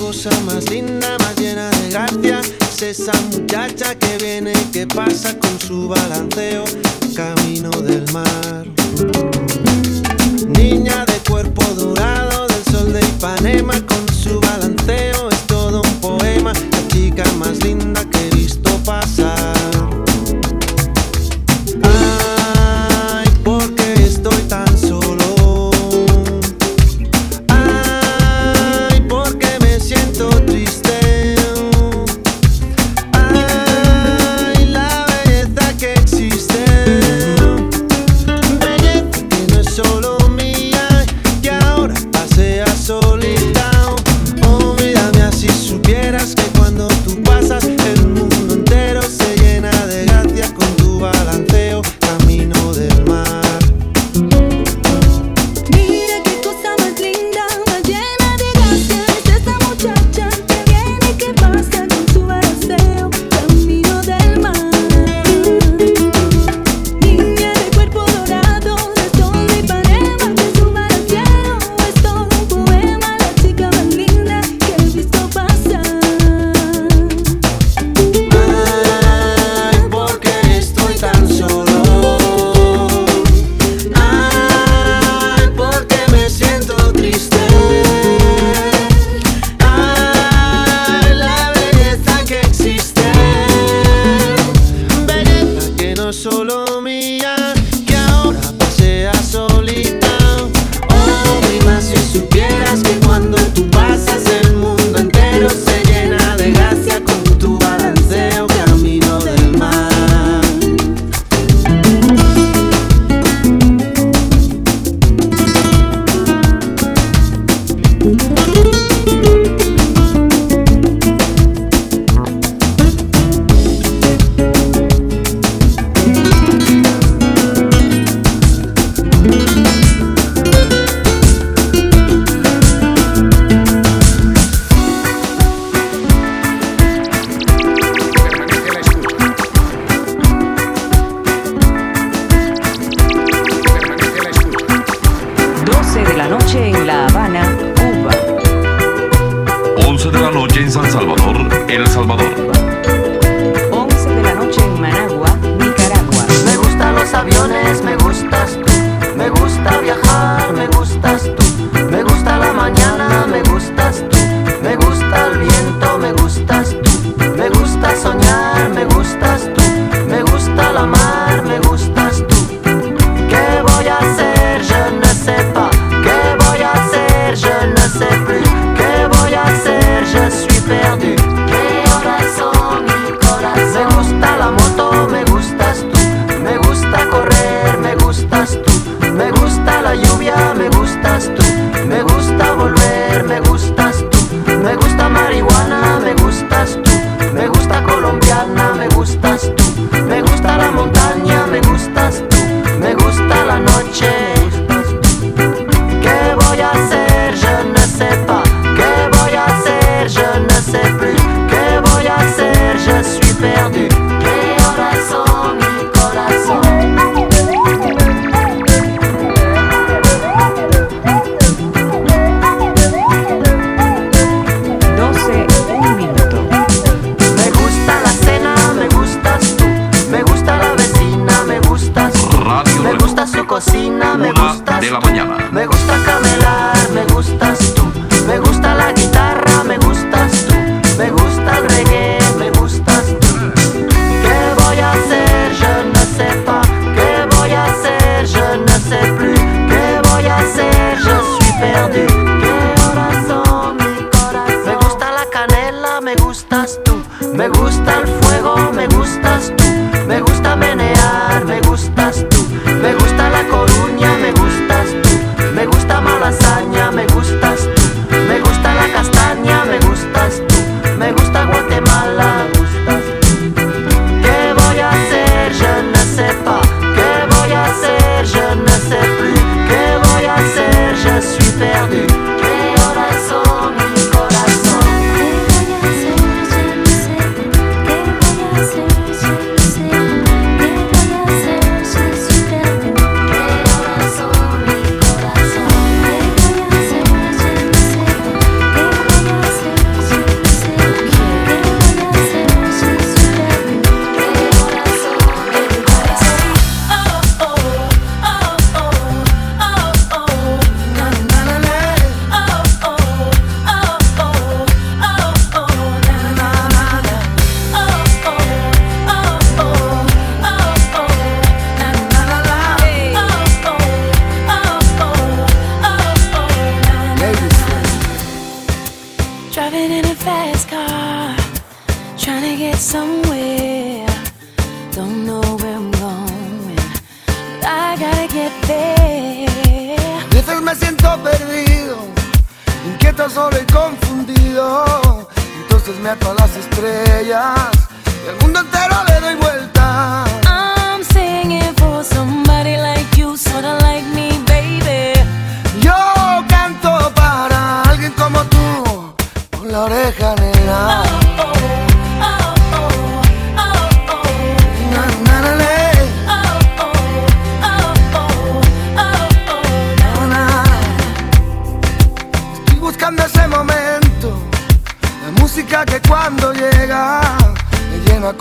cosa más linda, más llena de gracia es esa muchacha que viene que pasa con su balanceo camino del mar. Niña de cuerpo dorado del sol de Ipanema con su balanceo.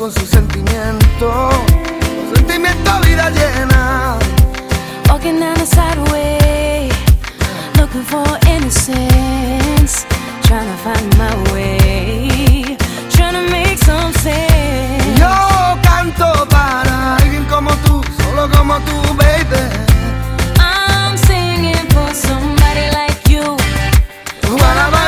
Con su sentimiento. Con sentimiento vida llena. Walking down the sideway, looking for innocence, trying to find my way, trying to make some sense. Yo canto para alguien como tú, solo como tú, baby. I'm singing for somebody like you. What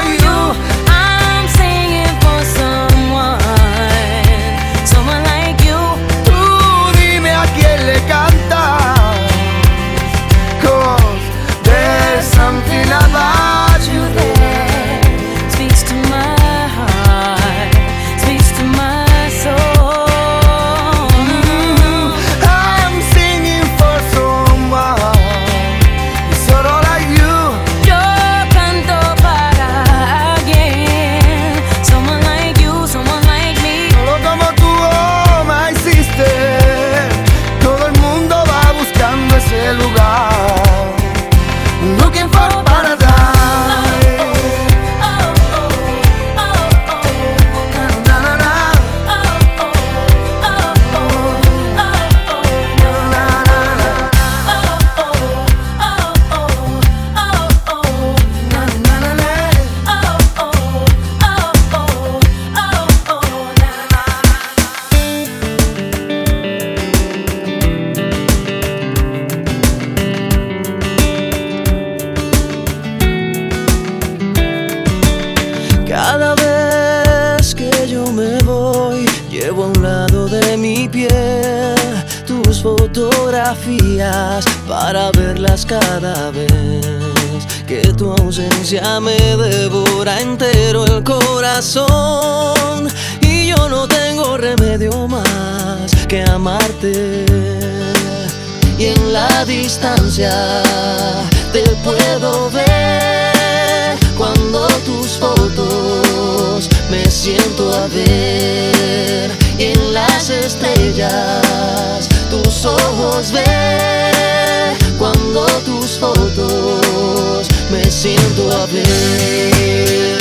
puedo ver cuando tus fotos me siento a ver y en las estrellas. Tus ojos ver cuando tus fotos me siento a ver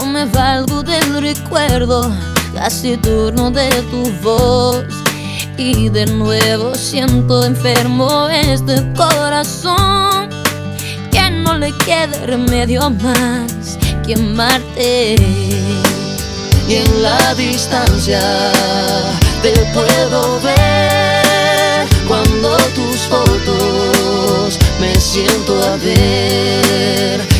yo me valgo del recuerdo taciturno de tu voz. Y de nuevo siento enfermo este corazón que no le queda remedio más que amarte. y en la distancia te puedo ver cuando tus fotos me siento a ver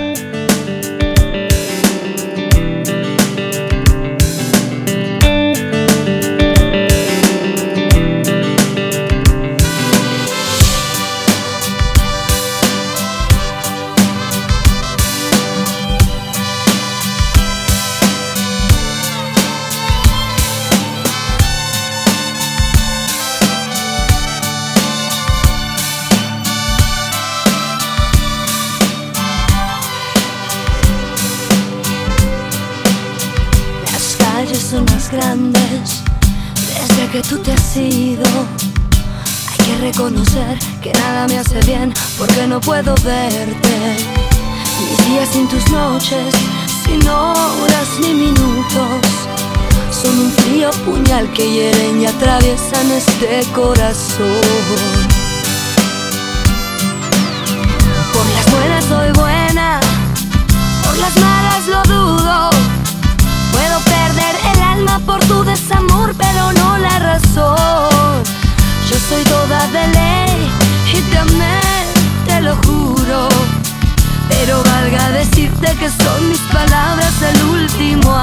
Mis días sin tus noches, sin horas ni minutos, son un frío puñal que hieren y atraviesan este corazón. Por las buenas soy buena, por las malas lo dudo. Que son mis palabras el último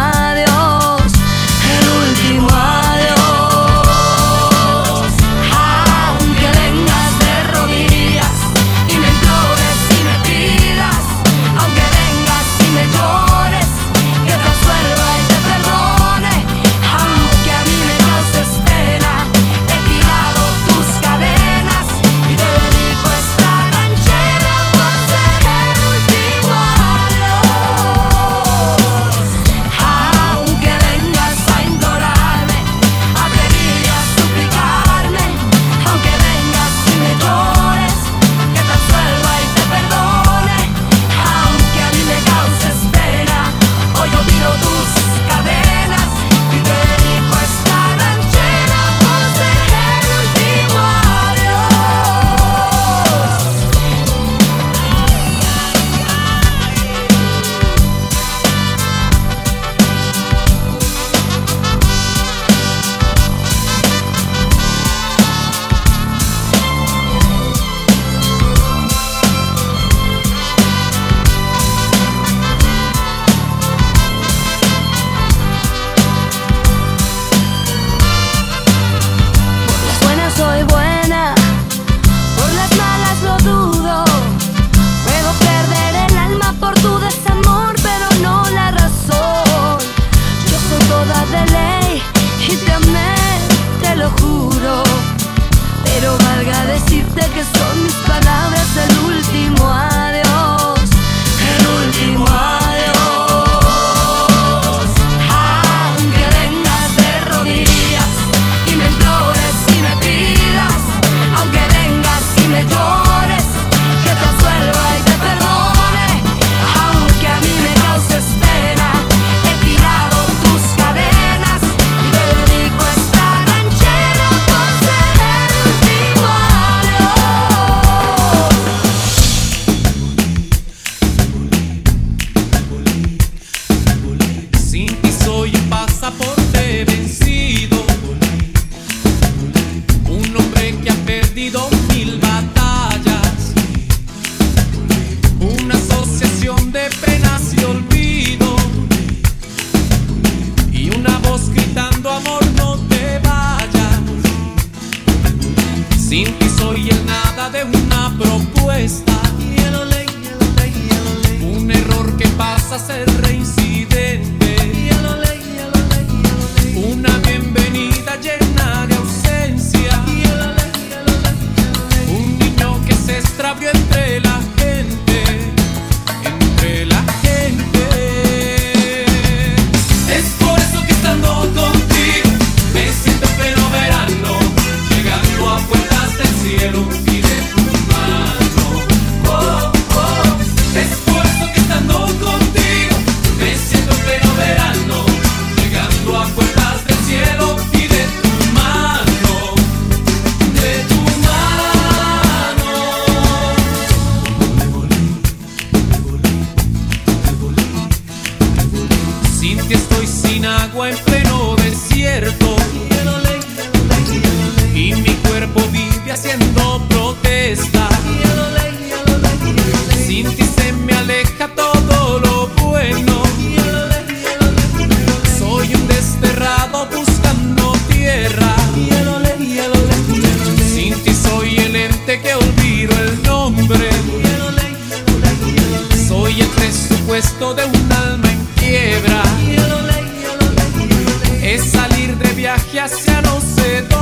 viaje hacia no sé dónde.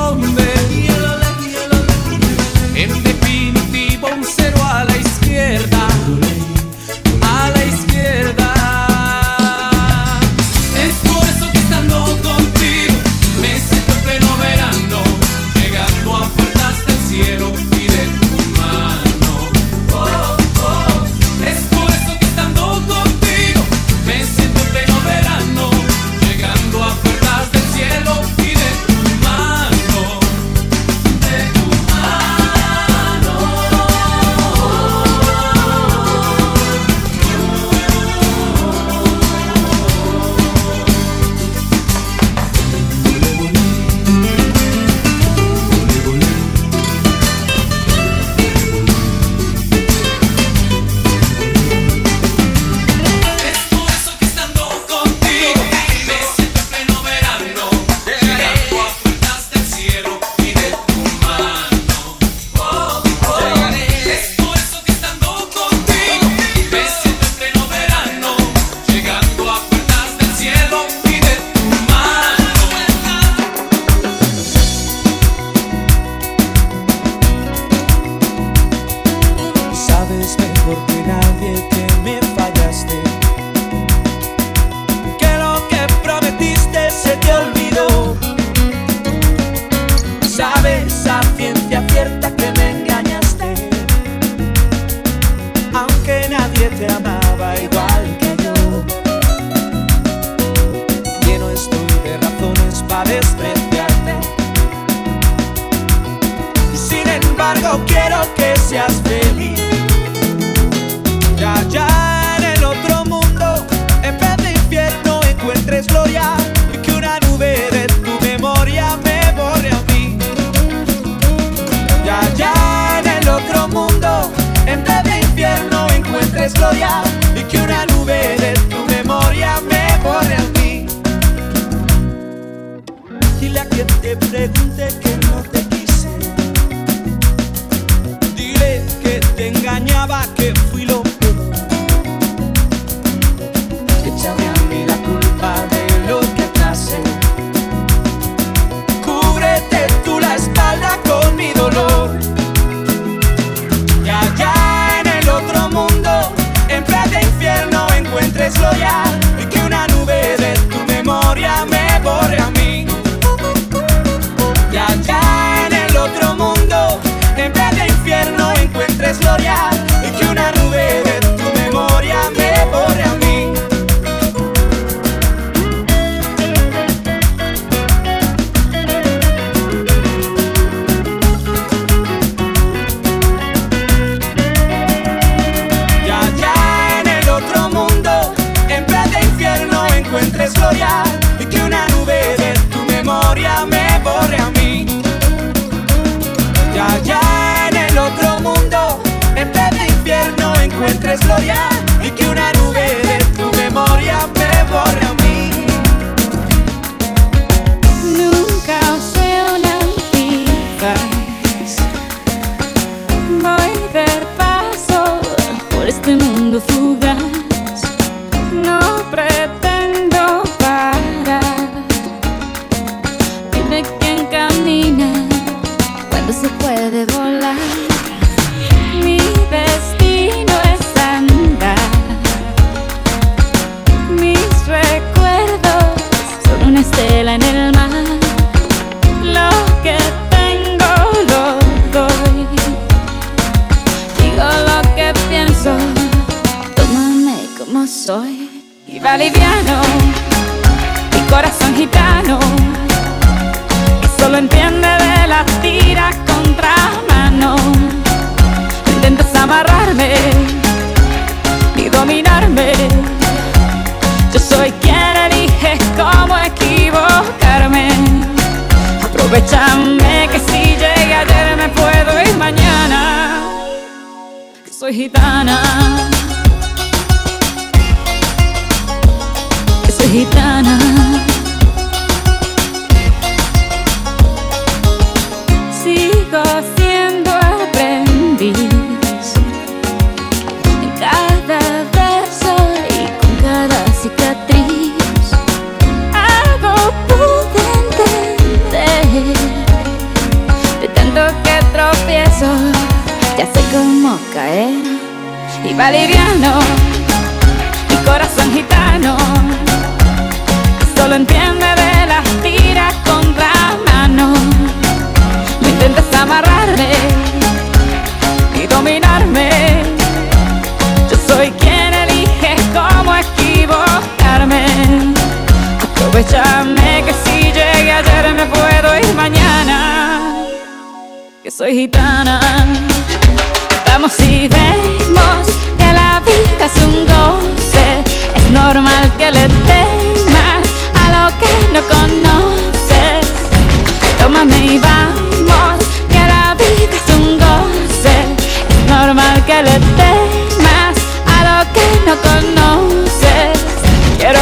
Gloria y que una Capitana. Vamos y vemos que la vida es un goce. Es normal que le temas a lo que no conoces. Tómame y vamos, que la vida es un goce. Es normal que le temas a lo que no conoces. Quiero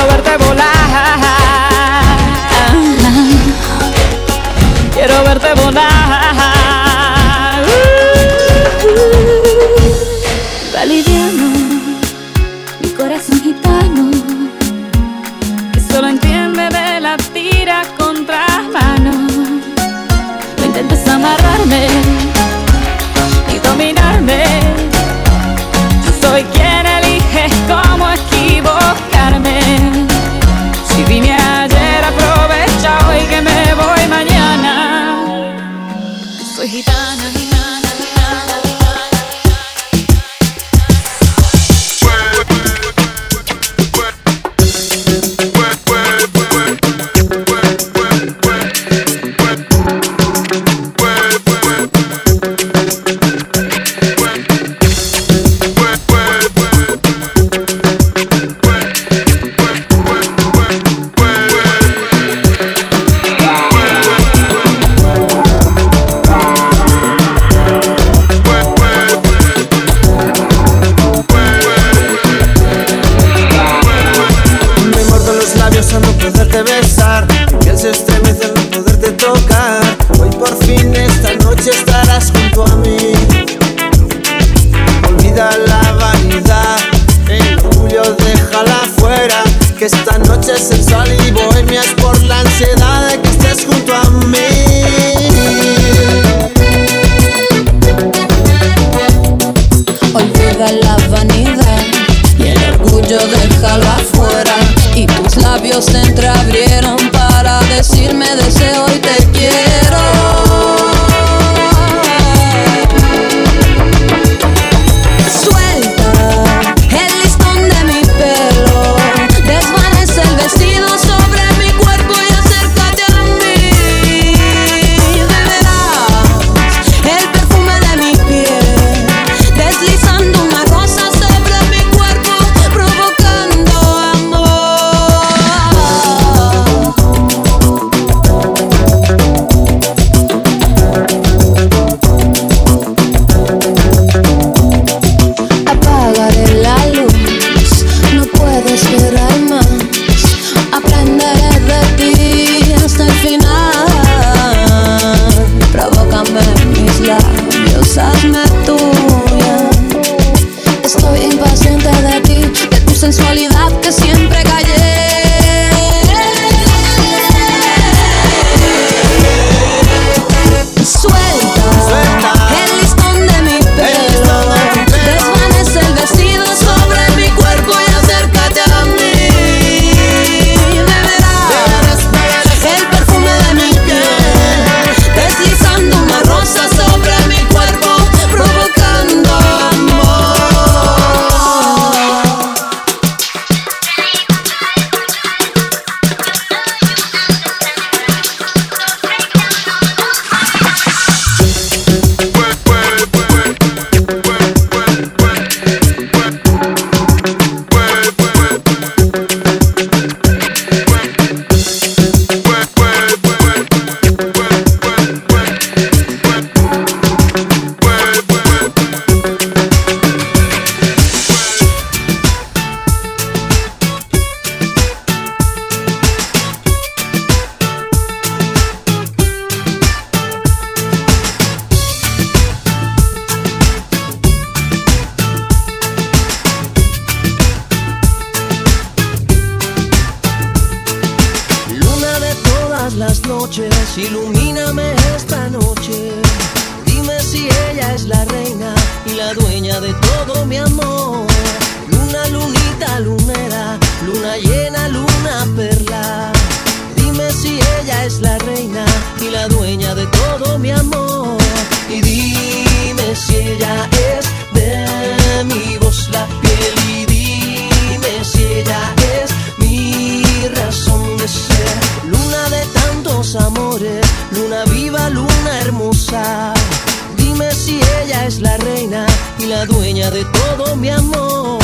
y la dueña de todo mi amor.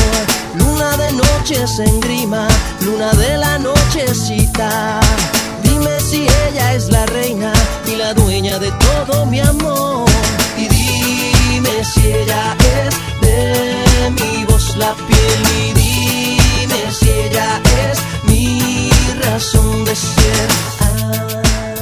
Luna de noches en grima, luna de la nochecita. Dime si ella es la reina y la dueña de todo mi amor. Y dime si ella es de mi voz la piel. Y dime si ella es mi razón de ser. Ah.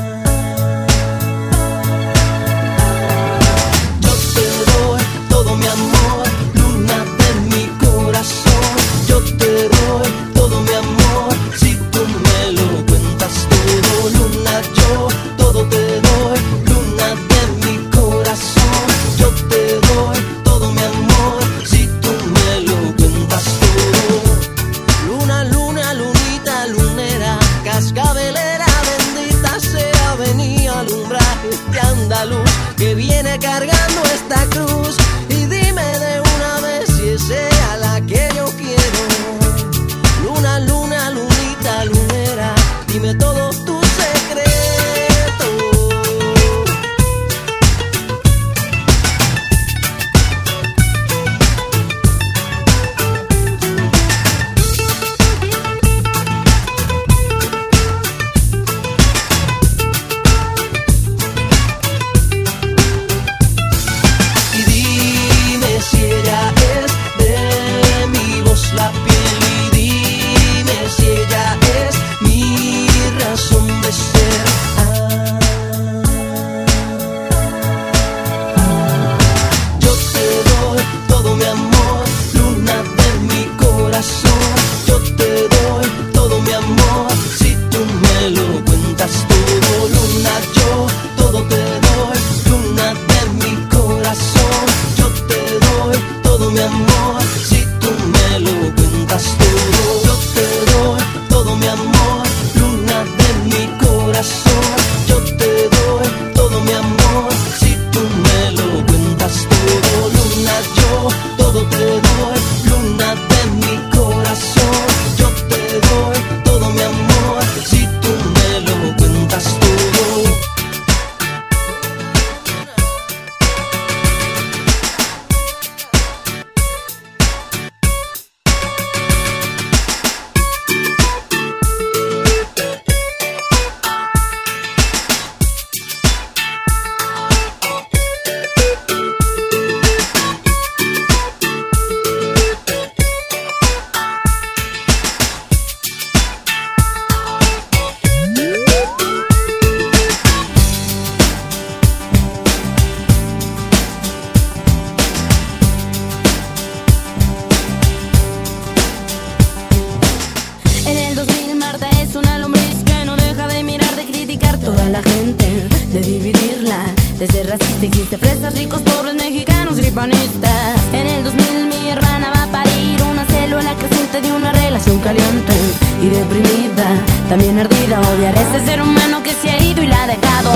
Toda la gente, de dividirla. Desde racista existe fresas, ricos, pobres, mexicanos, gripanistas. En el 2000 mi hermana va a parir una célula creciente de una relación caliente y deprimida, también ardida. Odiar a ese ser humano que se ha ido y la ha dejado.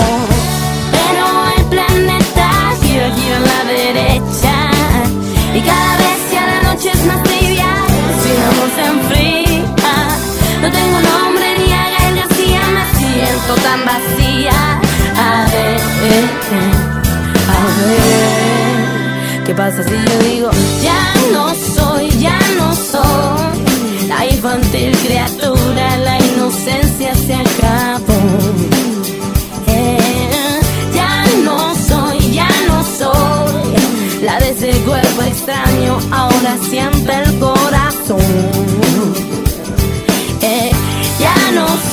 Pero el planeta gira, gira a la derecha y cada vez que la noche es más trivial, sin amor se enfría. Tan vacía. A ver, a ver, ¿qué pasa si yo digo ya no soy, ya no soy la infantil criatura, la inocencia se acabó. Eh, ya no soy, ya no soy la de ese cuerpo extraño, ahora siente el corazón. Eh, ya no soy,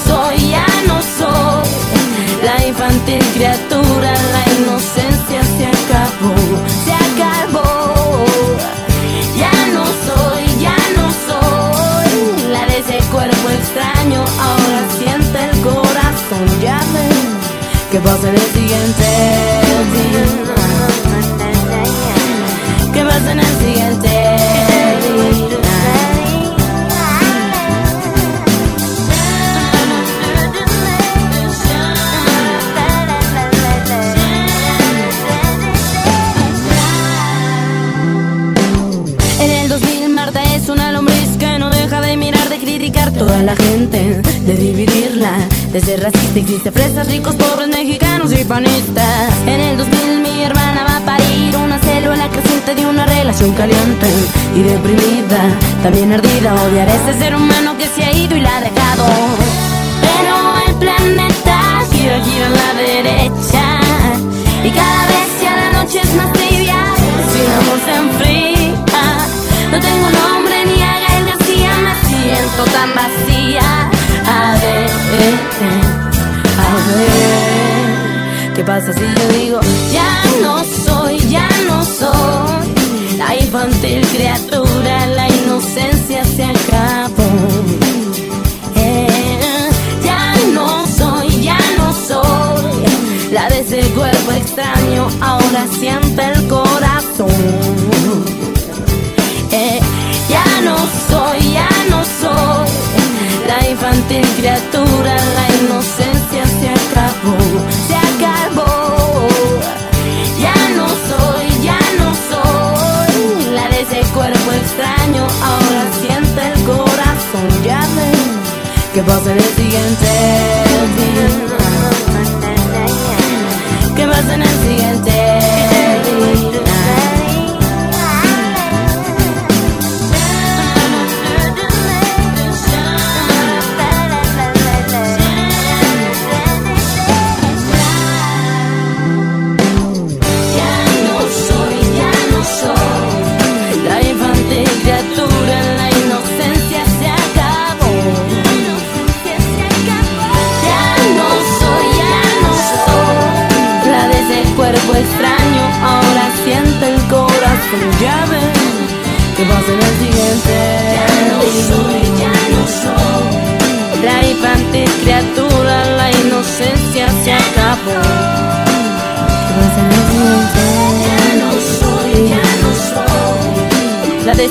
infantil criatura, También ardida odiar ese ser humano.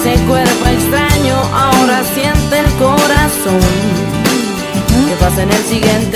Ese cuerpo extraño ahora siente el corazón. ¿Qué pasa en el siguiente?